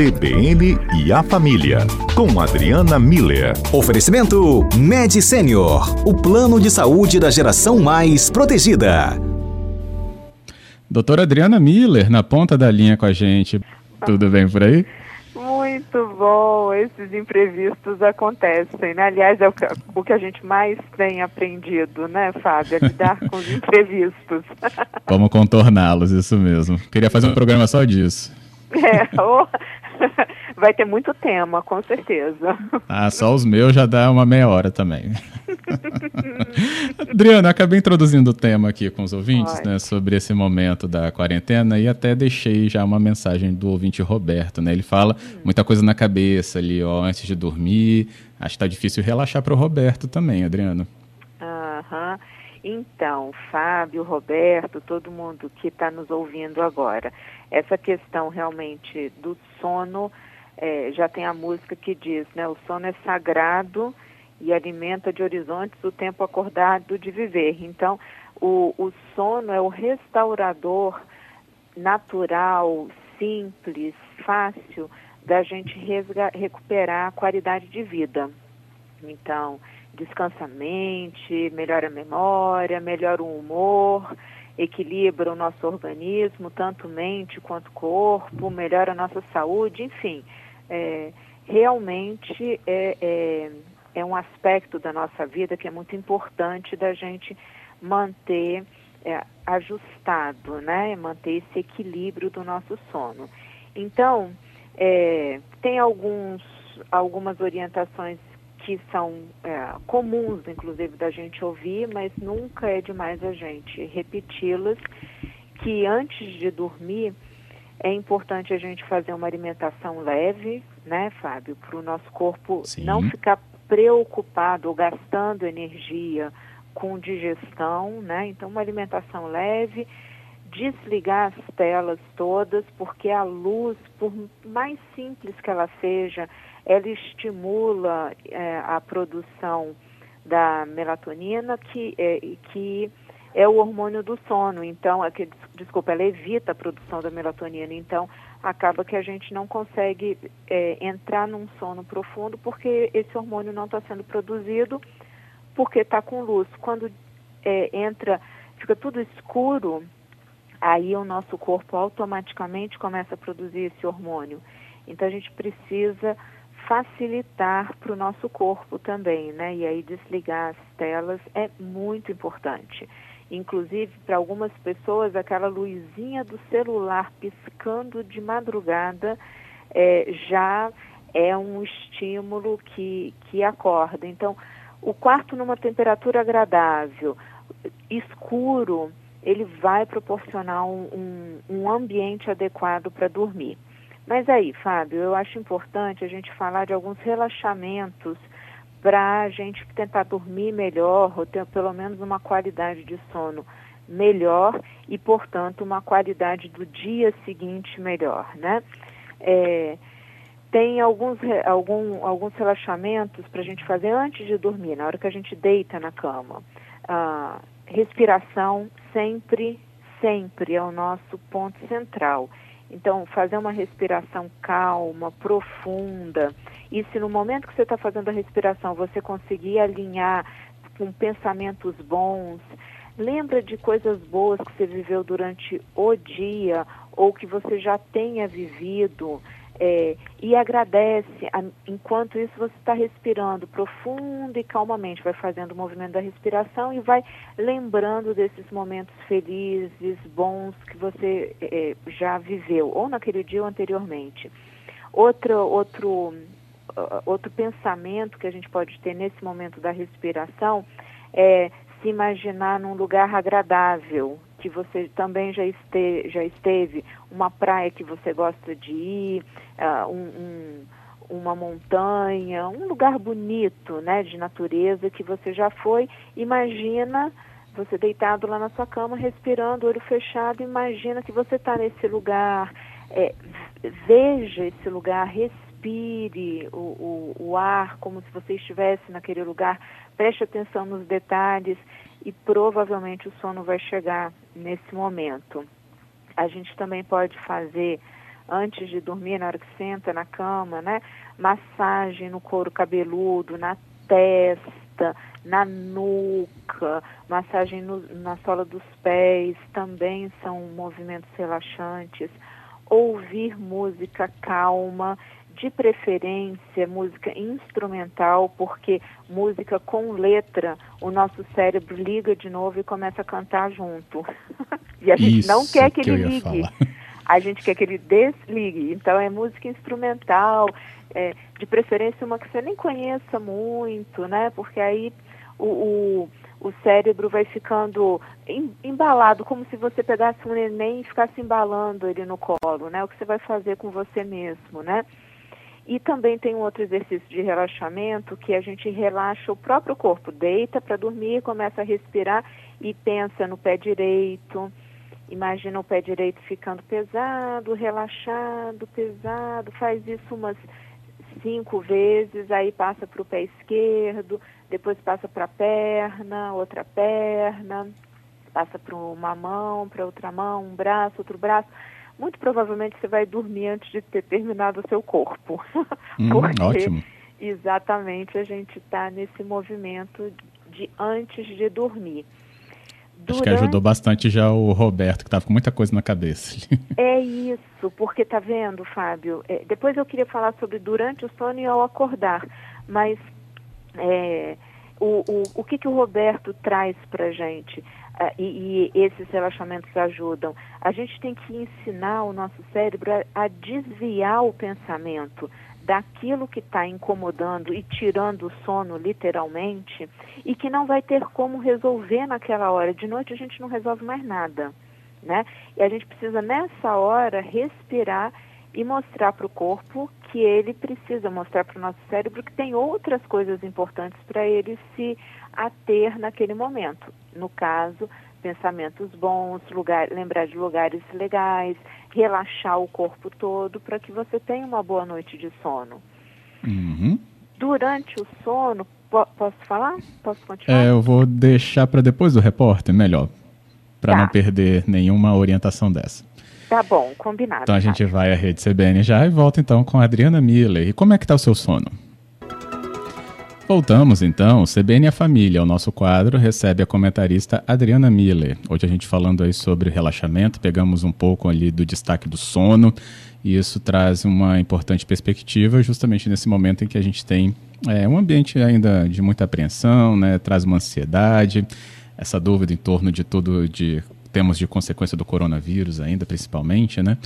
CBN e a Família, com Adriana Miller. Oferecimento Med Senior, o plano de saúde da geração mais protegida. Doutora Adriana Miller, na ponta da linha com a gente. Tudo bem por aí? Muito bom, esses imprevistos acontecem, né? Aliás, é o que, o que a gente mais tem aprendido, né, Fábio? É lidar com os imprevistos. Vamos contorná-los, isso mesmo. Queria fazer um programa só disso. É, oh, vai ter muito tema, com certeza. Ah, só os meus já dá uma meia hora também. Adriana, acabei introduzindo o tema aqui com os ouvintes, né, sobre esse momento da quarentena e até deixei já uma mensagem do ouvinte Roberto, né? Ele fala hum. muita coisa na cabeça ali, ó, antes de dormir. Acho que tá difícil relaxar para o Roberto também, Adriana. Aham. Então, Fábio, Roberto, todo mundo que está nos ouvindo agora, essa questão realmente do sono, é, já tem a música que diz, né? O sono é sagrado e alimenta de horizontes o tempo acordado de viver. Então, o, o sono é o restaurador natural, simples, fácil da gente recuperar a qualidade de vida. Então, descansa a mente, melhora a memória, melhora o humor, equilibra o nosso organismo, tanto mente quanto corpo, melhora a nossa saúde, enfim. É, realmente é, é, é, um aspecto da nossa vida que é muito importante da gente manter é, ajustado, né? Manter esse equilíbrio do nosso sono. Então, é, tem alguns, algumas orientações que são é, comuns, inclusive, da gente ouvir, mas nunca é demais a gente repeti-las, que antes de dormir é importante a gente fazer uma alimentação leve, né, Fábio, para o nosso corpo Sim. não ficar preocupado ou gastando energia com digestão, né? Então, uma alimentação leve, desligar as telas todas, porque a luz, por mais simples que ela seja, ela estimula é, a produção da melatonina, que é, que é o hormônio do sono. Então, é que, desculpa, ela evita a produção da melatonina. Então, acaba que a gente não consegue é, entrar num sono profundo porque esse hormônio não está sendo produzido porque está com luz. Quando é, entra, fica tudo escuro, aí o nosso corpo automaticamente começa a produzir esse hormônio. Então, a gente precisa facilitar para o nosso corpo também, né? E aí desligar as telas é muito importante. Inclusive, para algumas pessoas, aquela luzinha do celular piscando de madrugada é, já é um estímulo que, que acorda. Então, o quarto numa temperatura agradável, escuro, ele vai proporcionar um, um, um ambiente adequado para dormir. Mas aí, Fábio, eu acho importante a gente falar de alguns relaxamentos para a gente tentar dormir melhor ou ter pelo menos uma qualidade de sono melhor e, portanto, uma qualidade do dia seguinte melhor, né? É, tem alguns, algum, alguns relaxamentos para a gente fazer antes de dormir, na hora que a gente deita na cama. Ah, respiração sempre, sempre é o nosso ponto central. Então, fazer uma respiração calma, profunda. E se no momento que você está fazendo a respiração você conseguir alinhar com pensamentos bons, lembra de coisas boas que você viveu durante o dia ou que você já tenha vivido é, e agradece. A, enquanto isso, você está respirando profundo e calmamente, vai fazendo o movimento da respiração e vai lembrando desses momentos felizes, bons que você é, já viveu, ou naquele dia ou anteriormente. Outro, outro, outro pensamento que a gente pode ter nesse momento da respiração é se imaginar num lugar agradável, que você também já, este, já esteve, uma praia que você gosta de ir, uh, um, um, uma montanha, um lugar bonito, né, de natureza que você já foi, imagina você deitado lá na sua cama, respirando, olho fechado, imagina que você está nesse lugar, é, veja esse lugar, respire o, o, o ar como se você estivesse naquele lugar, preste atenção nos detalhes e provavelmente o sono vai chegar nesse momento. A gente também pode fazer antes de dormir, na hora que senta na cama, né? Massagem no couro cabeludo, na testa, na nuca, massagem no, na sola dos pés, também são movimentos relaxantes. Ouvir música calma, de preferência música instrumental, porque música com letra, o nosso cérebro liga de novo e começa a cantar junto. e a gente Isso não quer que, que ele ligue. Falar. A gente quer que ele desligue. Então é música instrumental, é, de preferência uma que você nem conheça muito, né? Porque aí o, o, o cérebro vai ficando embalado, como se você pegasse um neném e ficasse embalando ele no colo, né? O que você vai fazer com você mesmo, né? E também tem um outro exercício de relaxamento que a gente relaxa o próprio corpo, deita para dormir, começa a respirar e pensa no pé direito. Imagina o pé direito ficando pesado, relaxado, pesado. Faz isso umas cinco vezes, aí passa para o pé esquerdo, depois passa para a perna, outra perna, passa para uma mão, para outra mão, um braço, outro braço muito provavelmente você vai dormir antes de ter terminado o seu corpo. Hum, Porque ótimo. exatamente a gente está nesse movimento de antes de dormir. Acho que ajudou bastante já o Roberto, que estava com muita coisa na cabeça. É isso, porque tá vendo, Fábio? É, depois eu queria falar sobre durante o sono e ao acordar, mas é, o, o, o que, que o Roberto traz para gente? Uh, e, e, esses relaxamentos ajudam. A gente tem que ensinar o nosso cérebro a, a desviar o pensamento daquilo que está incomodando e tirando o sono, literalmente, e que não vai ter como resolver naquela hora. De noite a gente não resolve mais nada, né? E a gente precisa nessa hora respirar e mostrar para o corpo que ele precisa mostrar para o nosso cérebro que tem outras coisas importantes para ele se ater naquele momento. No caso, pensamentos bons, lugar, lembrar de lugares legais, relaxar o corpo todo para que você tenha uma boa noite de sono. Uhum. Durante o sono, po posso falar? Posso continuar? É, eu vou deixar para depois do repórter, melhor, para tá. não perder nenhuma orientação dessa. Tá bom, combinado. Então a gente vai à rede CBN já e volta então com a Adriana Miller. E como é que tá o seu sono? Voltamos então, CBN a Família, o nosso quadro, recebe a comentarista Adriana Miller. Hoje a gente falando aí sobre relaxamento, pegamos um pouco ali do destaque do sono, e isso traz uma importante perspectiva justamente nesse momento em que a gente tem é, um ambiente ainda de muita apreensão, né, traz uma ansiedade, essa dúvida em torno de tudo, de temos de consequência do coronavírus ainda, principalmente, né?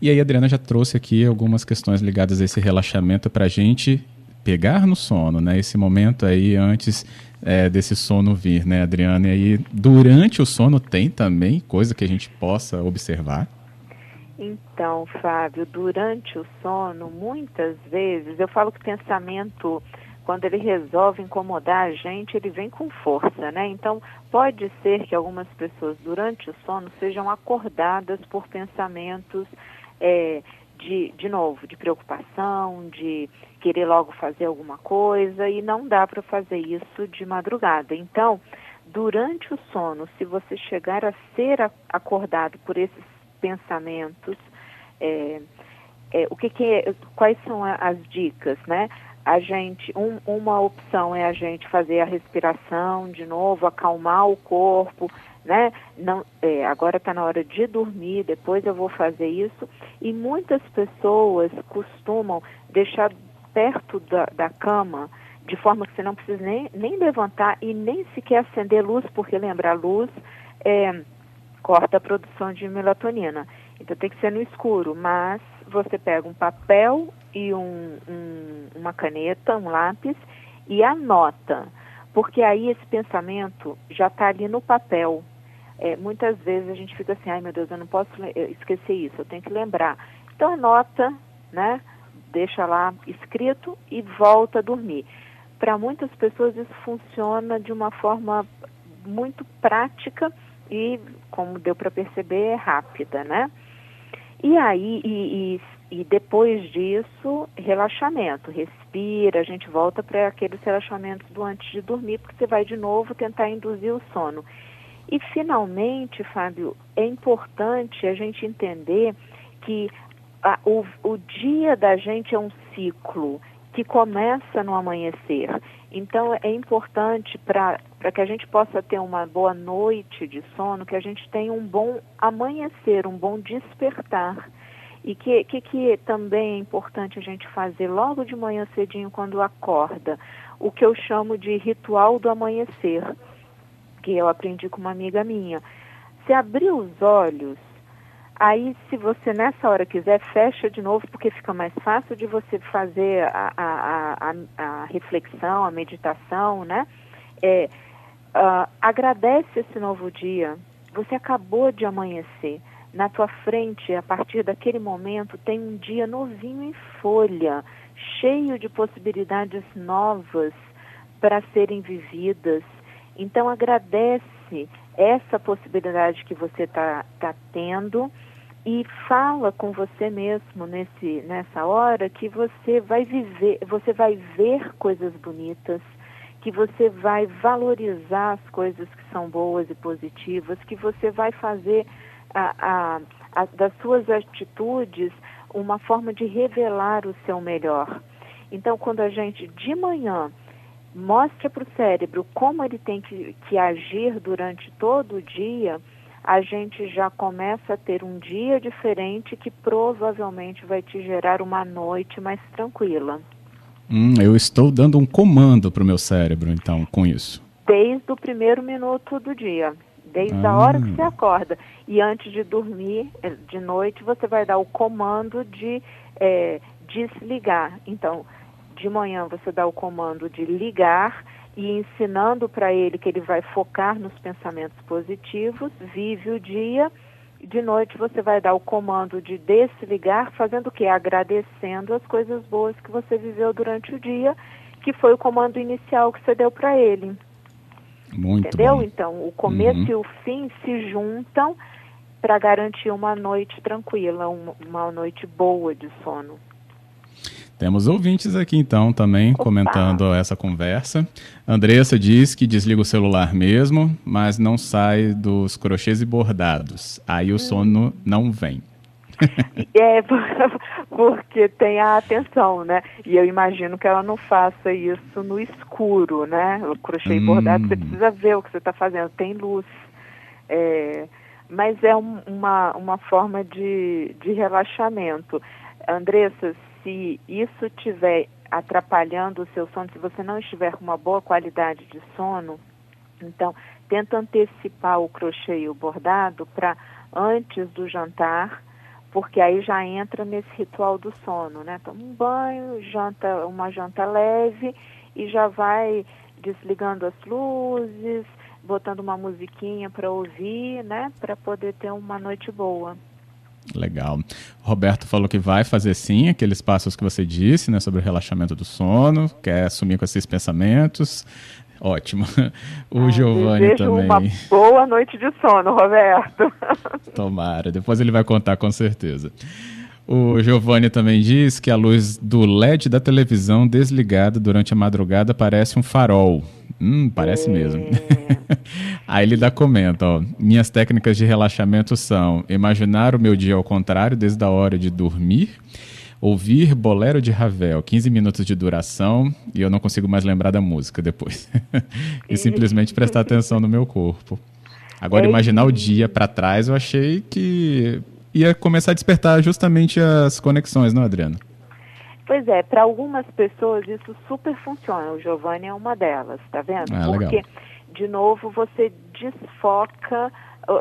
E aí a Adriana já trouxe aqui algumas questões ligadas a esse relaxamento para a gente pegar no sono, né? Esse momento aí antes é, desse sono vir, né, Adriana? E aí, durante o sono tem também coisa que a gente possa observar? Então, Fábio, durante o sono, muitas vezes, eu falo que pensamento quando ele resolve incomodar a gente, ele vem com força, né? Então, pode ser que algumas pessoas durante o sono sejam acordadas por pensamentos é, de, de novo, de preocupação, de querer logo fazer alguma coisa e não dá para fazer isso de madrugada. Então, durante o sono, se você chegar a ser acordado por esses pensamentos, é, é, o que, que é, quais são as dicas, né? A gente, um, uma opção é a gente fazer a respiração de novo, acalmar o corpo, né? Não, é, agora está na hora de dormir, depois eu vou fazer isso. E muitas pessoas costumam deixar perto da, da cama, de forma que você não precisa nem, nem levantar e nem sequer acender luz, porque lembra, a luz é, corta a produção de melatonina. Então tem que ser no escuro, mas você pega um papel e um, um, uma caneta, um lápis e anota, porque aí esse pensamento já está ali no papel. É, muitas vezes a gente fica assim, ai meu Deus, eu não posso esquecer isso, eu tenho que lembrar. Então anota, né? Deixa lá escrito e volta a dormir. Para muitas pessoas isso funciona de uma forma muito prática e, como deu para perceber, é rápida, né? E aí, e, e, e, depois disso, relaxamento, respira, a gente volta para aqueles relaxamentos do antes de dormir, porque você vai de novo tentar induzir o sono. E finalmente, Fábio, é importante a gente entender que a, o, o dia da gente é um ciclo que começa no amanhecer. Então é importante para que a gente possa ter uma boa noite de sono, que a gente tenha um bom amanhecer, um bom despertar. E que, que, que também é importante a gente fazer logo de manhã cedinho quando acorda, o que eu chamo de ritual do amanhecer, que eu aprendi com uma amiga minha. Se abrir os olhos, Aí, se você nessa hora quiser, fecha de novo, porque fica mais fácil de você fazer a, a, a, a reflexão, a meditação, né? É, uh, agradece esse novo dia. Você acabou de amanhecer. Na tua frente, a partir daquele momento, tem um dia novinho em folha, cheio de possibilidades novas para serem vividas. Então, agradece essa possibilidade que você está tá tendo e fala com você mesmo nesse, nessa hora que você vai viver, você vai ver coisas bonitas, que você vai valorizar as coisas que são boas e positivas, que você vai fazer a, a, a, das suas atitudes uma forma de revelar o seu melhor. Então, quando a gente de manhã mostra para o cérebro como ele tem que, que agir durante todo o dia, a gente já começa a ter um dia diferente que provavelmente vai te gerar uma noite mais tranquila. Hum, eu estou dando um comando para o meu cérebro, então, com isso. Desde o primeiro minuto do dia, desde ah. a hora que você acorda. E antes de dormir, eh, de noite, você vai dar o comando de é, desligar. Então, de manhã você dá o comando de ligar e ensinando para ele que ele vai focar nos pensamentos positivos, vive o dia. De noite você vai dar o comando de desligar, fazendo o quê? Agradecendo as coisas boas que você viveu durante o dia, que foi o comando inicial que você deu para ele. Muito Entendeu? Bom. Então, o começo uhum. e o fim se juntam para garantir uma noite tranquila, uma, uma noite boa de sono. Temos ouvintes aqui então também Opa. comentando essa conversa. Andressa diz que desliga o celular mesmo, mas não sai dos crochês e bordados. Aí o hum. sono não vem. É, porque tem a atenção, né? E eu imagino que ela não faça isso no escuro, né? O crochê e bordado, você hum. precisa ver o que você está fazendo, tem luz. É, mas é um, uma, uma forma de, de relaxamento. Andressa, se isso estiver atrapalhando o seu sono, se você não estiver com uma boa qualidade de sono, então tenta antecipar o crochê e o bordado para antes do jantar, porque aí já entra nesse ritual do sono, né? Toma um banho, janta uma janta leve e já vai desligando as luzes, botando uma musiquinha para ouvir, né? Para poder ter uma noite boa. Legal. Roberto falou que vai fazer sim aqueles passos que você disse, né, sobre o relaxamento do sono, quer assumir com esses pensamentos. Ótimo. O ah, Giovanni também. Uma boa noite de sono, Roberto. Tomara. Depois ele vai contar com certeza. O Giovanni também diz que a luz do LED da televisão desligada durante a madrugada parece um farol. Hum, parece é. mesmo. Aí ele dá comenta, ó. Minhas técnicas de relaxamento são imaginar o meu dia ao contrário desde a hora de dormir, ouvir Bolero de Ravel, 15 minutos de duração, e eu não consigo mais lembrar da música depois. e simplesmente prestar atenção no meu corpo. Agora, é imaginar o dia para trás, eu achei que ia começar a despertar justamente as conexões, não, Adriana? Pois é, para algumas pessoas isso super funciona. O Giovanni é uma delas, tá vendo? Ah, Porque, legal. de novo, você desfoca,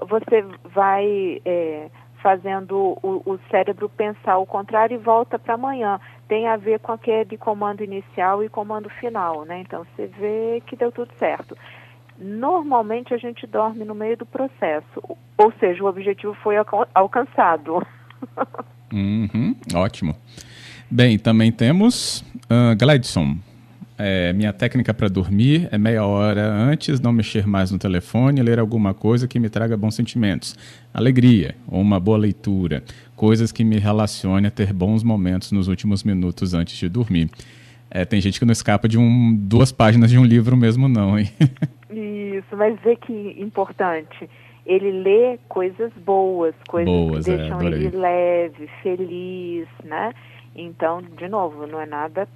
você vai é, fazendo o, o, cérebro pensar o contrário e volta para amanhã. Tem a ver com aquele comando inicial e comando final, né? Então você vê que deu tudo certo. Normalmente a gente dorme no meio do processo, ou seja, o objetivo foi alcançado. Uhum, ótimo. Bem, também temos uh, Gladson. É, minha técnica para dormir é meia hora antes, não mexer mais no telefone, ler alguma coisa que me traga bons sentimentos, alegria ou uma boa leitura, coisas que me relacionem a ter bons momentos nos últimos minutos antes de dormir. É, tem gente que não escapa de um, duas páginas de um livro mesmo, não, hein? Isso, mas vê que importante. ele lê coisas boas, coisas boas, que é, deixam adorei. ele leve, feliz, né? Então, de novo, não é nada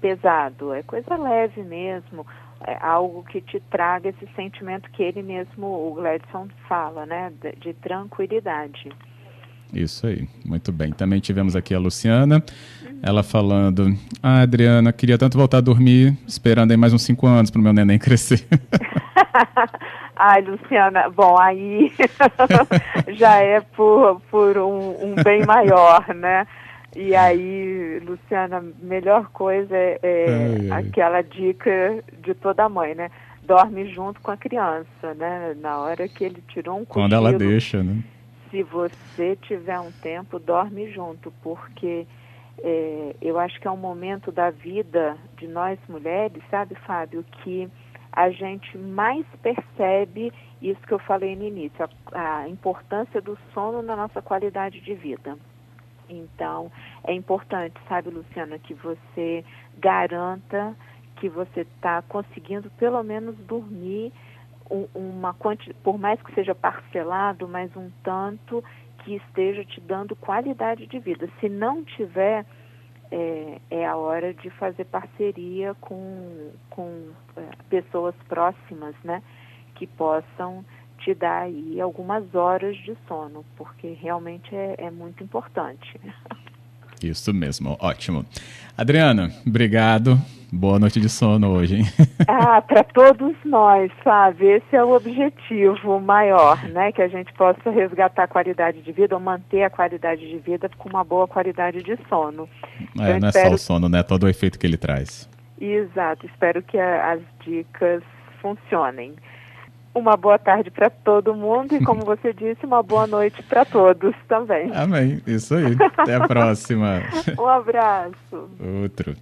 pesado, é coisa leve mesmo, é algo que te traga esse sentimento que ele mesmo, o Gladson, fala, né? De, de tranquilidade. Isso aí, muito bem. Também tivemos aqui a Luciana, ela falando: Ah, Adriana, queria tanto voltar a dormir, esperando aí mais uns cinco anos para o meu neném crescer. Ai, Luciana, bom, aí já é por, por um, um, bem maior, né? E aí, Luciana, melhor coisa é, é ai, ai. aquela dica de toda mãe, né? Dorme junto com a criança, né? Na hora que ele tirou um cochilo. Quando ela deixa, né? Se você tiver um tempo, dorme junto, porque é, eu acho que é um momento da vida de nós mulheres, sabe, Fábio, que a gente mais percebe isso que eu falei no início, a, a, importância do sono na nossa qualidade de vida. Então, é importante, sabe, Luciana, que você garanta que você está conseguindo pelo menos dormir uma por mais que seja parcelado, mas um tanto que esteja te dando qualidade de vida. Se não tiver, é, é a hora de fazer parceria com, com é, pessoas próximas, né? Que possam te dar aí algumas horas de sono, porque realmente é, é muito importante. Isso mesmo, ótimo. Adriana, obrigado. Boa noite de sono hoje, hein? Ah, para todos nós, sabe? Esse é o objetivo maior, né? Que a gente possa resgatar a qualidade de vida ou manter a qualidade de vida com uma boa qualidade de sono. É, então, não espero... é só o sono, né? Todo o efeito que ele traz. Exato. Espero que a, as dicas funcionem. Uma boa tarde para todo mundo e, como você disse, uma boa noite para todos também. Amém. Isso aí. Até a próxima. um abraço. Outro.